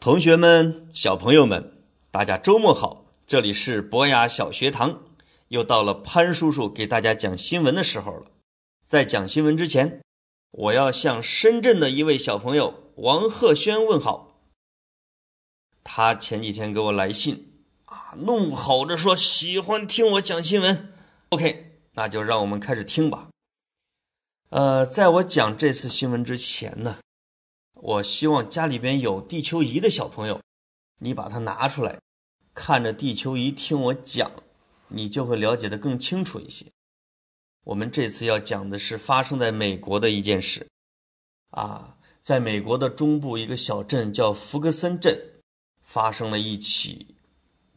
同学们、小朋友们，大家周末好！这里是博雅小学堂，又到了潘叔叔给大家讲新闻的时候了。在讲新闻之前，我要向深圳的一位小朋友王鹤轩问好。他前几天给我来信啊，怒吼着说喜欢听我讲新闻。OK，那就让我们开始听吧。呃，在我讲这次新闻之前呢。我希望家里边有地球仪的小朋友，你把它拿出来，看着地球仪听我讲，你就会了解的更清楚一些。我们这次要讲的是发生在美国的一件事，啊，在美国的中部一个小镇叫福格森镇，发生了一起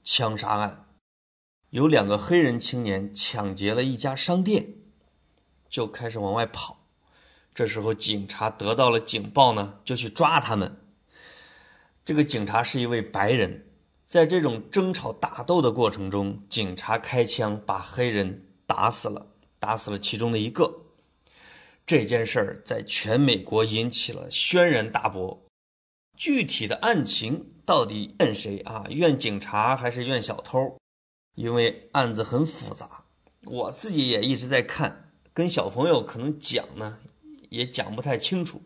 枪杀案，有两个黑人青年抢劫了一家商店，就开始往外跑。这时候，警察得到了警报呢，就去抓他们。这个警察是一位白人，在这种争吵打斗的过程中，警察开枪把黑人打死了，打死了其中的一个。这件事儿在全美国引起了轩然大波。具体的案情到底怨谁啊？怨警察还是怨小偷？因为案子很复杂，我自己也一直在看，跟小朋友可能讲呢。也讲不太清楚，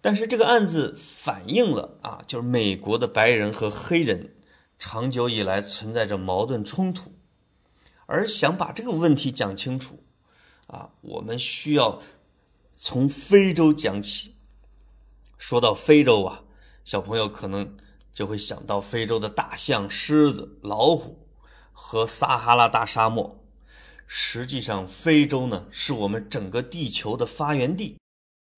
但是这个案子反映了啊，就是美国的白人和黑人长久以来存在着矛盾冲突，而想把这个问题讲清楚，啊，我们需要从非洲讲起。说到非洲啊，小朋友可能就会想到非洲的大象、狮子、老虎和撒哈拉大沙漠。实际上，非洲呢是我们整个地球的发源地，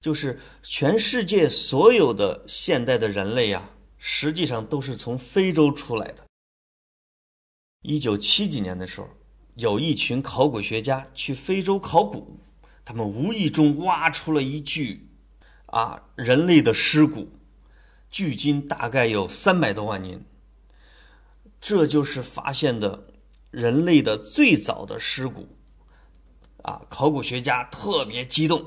就是全世界所有的现代的人类呀，实际上都是从非洲出来的。一九七几年的时候，有一群考古学家去非洲考古，他们无意中挖出了一具啊人类的尸骨，距今大概有三百多万年，这就是发现的。人类的最早的尸骨，啊，考古学家特别激动，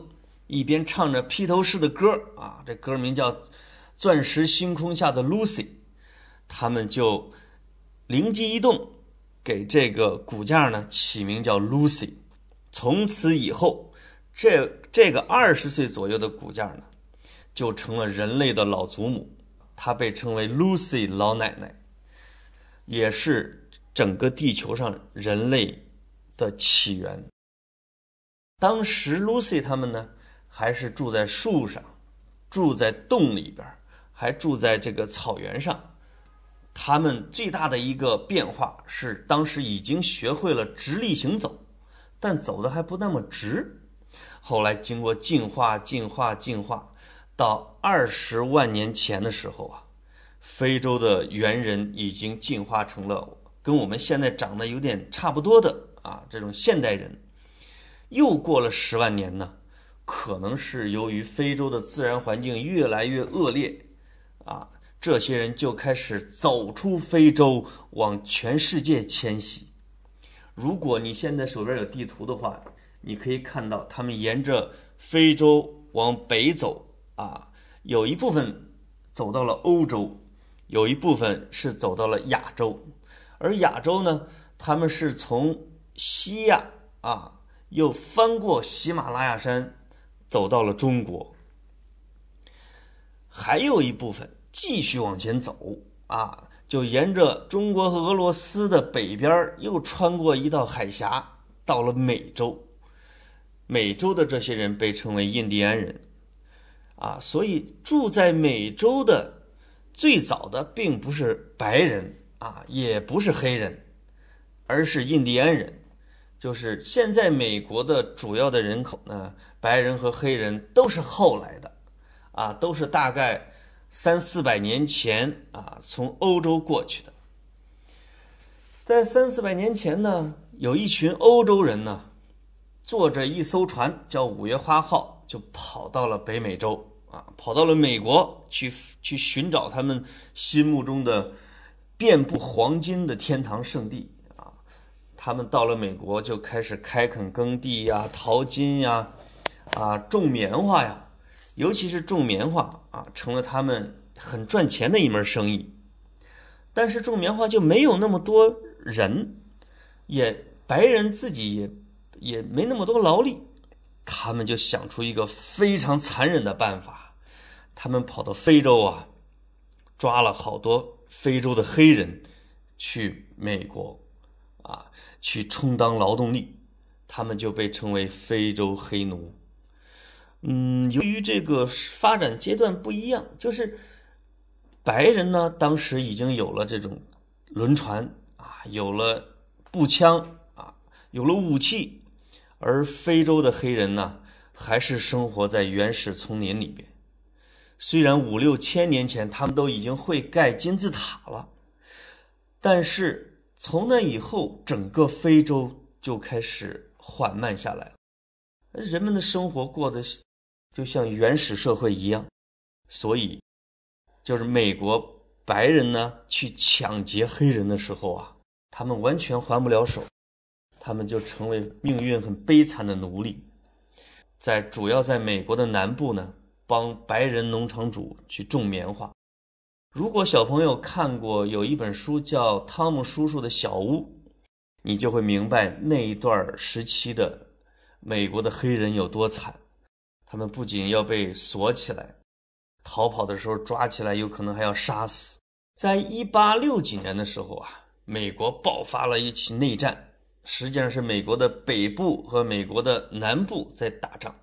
一边唱着披头士的歌啊，这歌名叫《钻石星空下的 Lucy》，他们就灵机一动，给这个骨架呢起名叫 Lucy。从此以后，这这个二十岁左右的骨架呢，就成了人类的老祖母，她被称为 Lucy 老奶奶，也是。整个地球上人类的起源。当时，Lucy 他们呢，还是住在树上，住在洞里边，还住在这个草原上。他们最大的一个变化是，当时已经学会了直立行走，但走的还不那么直。后来经过进化、进化、进化，到二十万年前的时候啊，非洲的猿人已经进化成了。跟我们现在长得有点差不多的啊，这种现代人，又过了十万年呢，可能是由于非洲的自然环境越来越恶劣，啊，这些人就开始走出非洲，往全世界迁徙。如果你现在手边有地图的话，你可以看到他们沿着非洲往北走，啊，有一部分走到了欧洲，有一部分是走到了亚洲。而亚洲呢，他们是从西亚啊，又翻过喜马拉雅山，走到了中国。还有一部分继续往前走啊，就沿着中国和俄罗斯的北边，又穿过一道海峡，到了美洲。美洲的这些人被称为印第安人，啊，所以住在美洲的最早的并不是白人。啊，也不是黑人，而是印第安人。就是现在美国的主要的人口呢，白人和黑人都是后来的，啊，都是大概三四百年前啊从欧洲过去的。在三四百年前呢，有一群欧洲人呢，坐着一艘船叫五月花号，就跑到了北美洲啊，跑到了美国去去寻找他们心目中的。遍布黄金的天堂圣地啊！他们到了美国就开始开垦耕地呀、淘金呀、啊种棉花呀，尤其是种棉花啊，成了他们很赚钱的一门生意。但是种棉花就没有那么多人，也白人自己也也没那么多劳力，他们就想出一个非常残忍的办法，他们跑到非洲啊，抓了好多非洲的黑人去美国啊，去充当劳动力，他们就被称为非洲黑奴。嗯，由于这个发展阶段不一样，就是。白人呢，当时已经有了这种轮船啊，有了步枪啊，有了武器，而非洲的黑人呢，还是生活在原始丛林里边。虽然五六千年前他们都已经会盖金字塔了，但是从那以后，整个非洲就开始缓慢下来了，人们的生活过得就像原始社会一样，所以。就是美国白人呢去抢劫黑人的时候啊，他们完全还不了手，他们就成为命运很悲惨的奴隶。在主要在美国的南部呢，帮白人农场主去种棉花。如果小朋友看过有一本书叫《汤姆叔叔的小屋》，你就会明白那一段时期的美国的黑人有多惨。他们不仅要被锁起来。逃跑的时候抓起来，有可能还要杀死。在一八六几年的时候啊，美国爆发了一起内战，实际上是美国的北部和美国的南部在打仗。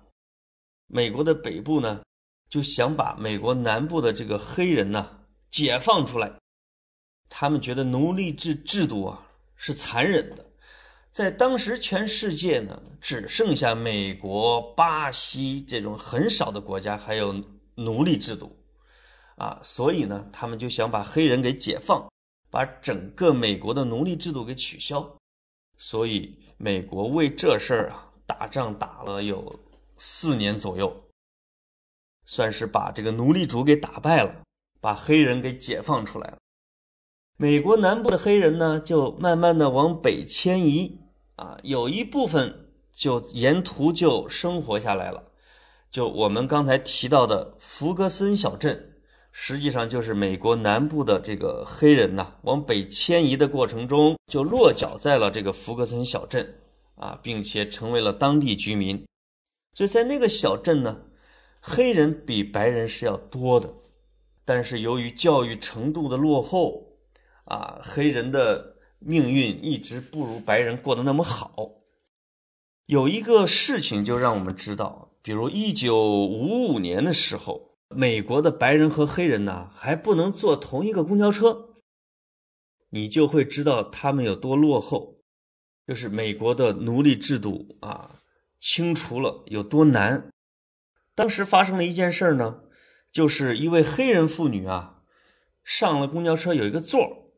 美国的北部呢，就想把美国南部的这个黑人呢解放出来，他们觉得奴隶制制度啊是残忍的。在当时，全世界呢只剩下美国、巴西这种很少的国家还有。奴隶制度，啊，所以呢，他们就想把黑人给解放，把整个美国的奴隶制度给取消。所以，美国为这事儿啊打仗打了有四年左右，算是把这个奴隶主给打败了，把黑人给解放出来了。美国南部的黑人呢，就慢慢的往北迁移，啊，有一部分就沿途就生活下来了。就我们刚才提到的福格森小镇，实际上就是美国南部的这个黑人呐，往北迁移的过程中，就落脚在了这个福格森小镇，啊，并且成为了当地居民。所以在那个小镇呢，黑人比白人是要多的，但是由于教育程度的落后，啊，黑人的命运一直不如白人过得那么好。有一个事情就让我们知道。比如一九五五年的时候，美国的白人和黑人呢还不能坐同一个公交车，你就会知道他们有多落后。就是美国的奴隶制度啊，清除了有多难。当时发生了一件事呢，就是一位黑人妇女啊，上了公交车有一个座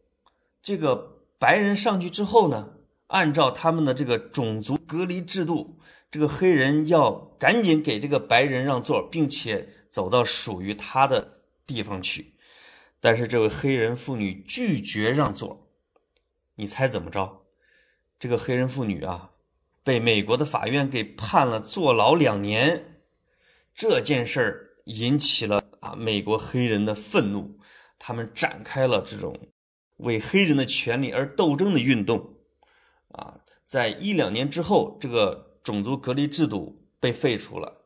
这个白人上去之后呢，按照他们的这个种族隔离制度。这个黑人要赶紧给这个白人让座，并且走到属于他的地方去，但是这位黑人妇女拒绝让座。你猜怎么着？这个黑人妇女啊，被美国的法院给判了坐牢两年。这件事儿引起了啊美国黑人的愤怒，他们展开了这种为黑人的权利而斗争的运动。啊，在一两年之后，这个。种族隔离制度被废除了，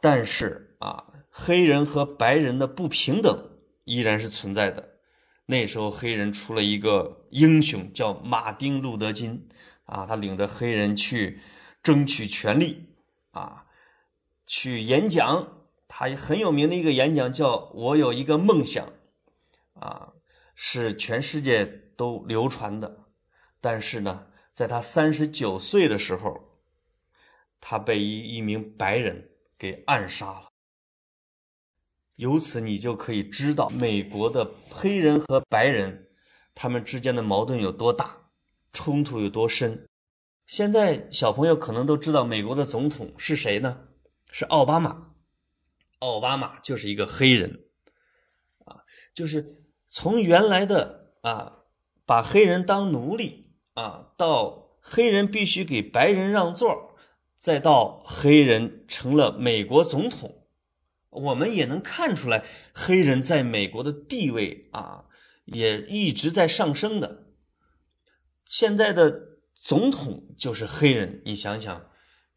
但是啊，黑人和白人的不平等依然是存在的。那时候，黑人出了一个英雄，叫马丁·路德·金啊，他领着黑人去争取权利啊，去演讲。他很有名的一个演讲叫“我有一个梦想”，啊，是全世界都流传的。但是呢。在他三十九岁的时候，他被一一名白人给暗杀了。由此，你就可以知道美国的黑人和白人他们之间的矛盾有多大，冲突有多深。现在小朋友可能都知道美国的总统是谁呢？是奥巴马。奥巴马就是一个黑人，啊，就是从原来的啊，把黑人当奴隶。啊，到黑人必须给白人让座，再到黑人成了美国总统，我们也能看出来黑人在美国的地位啊，也一直在上升的。现在的总统就是黑人，你想想，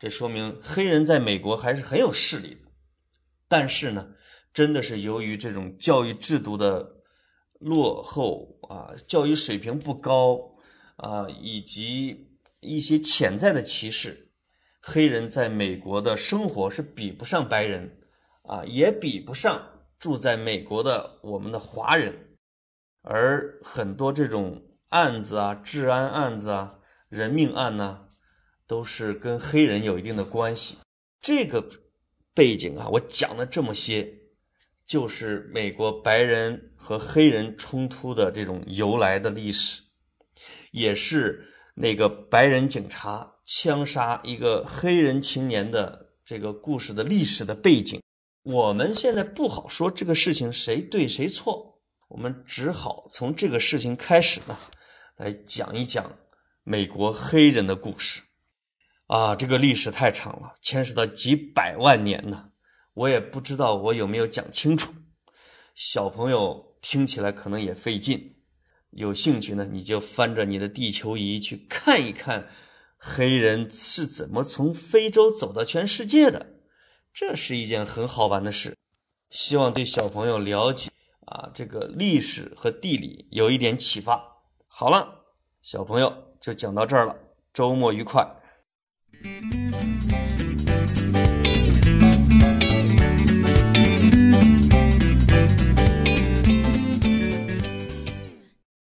这说明黑人在美国还是很有势力的。但是呢，真的是由于这种教育制度的落后啊，教育水平不高啊，以及一些潜在的歧视，黑人在美国的生活是比不上白人。啊，也比不上住在美国的我们的华人，而很多这种案子啊，治安案子啊，人命案呢，都是跟黑人有一定的关系。这个背景啊，我讲的这么些，就是美国白人和黑人冲突的这种由来的历史，也是那个白人警察枪杀一个黑人青年的这个故事的历史的背景。我们现在不好说这个事情谁对谁错，我们只好从这个事情开始呢，来讲一讲美国黑人的故事。啊，这个历史太长了，牵涉到几百万年呢，我也不知道我有没有讲清楚。小朋友听起来可能也费劲，有兴趣呢，你就翻着你的地球仪去看一看，黑人是怎么从非洲走到全世界的。这是一件很好玩的事，希望对小朋友了解啊这个历史和地理有一点启发。好了，小朋友就讲到这儿了，周末愉快。thank you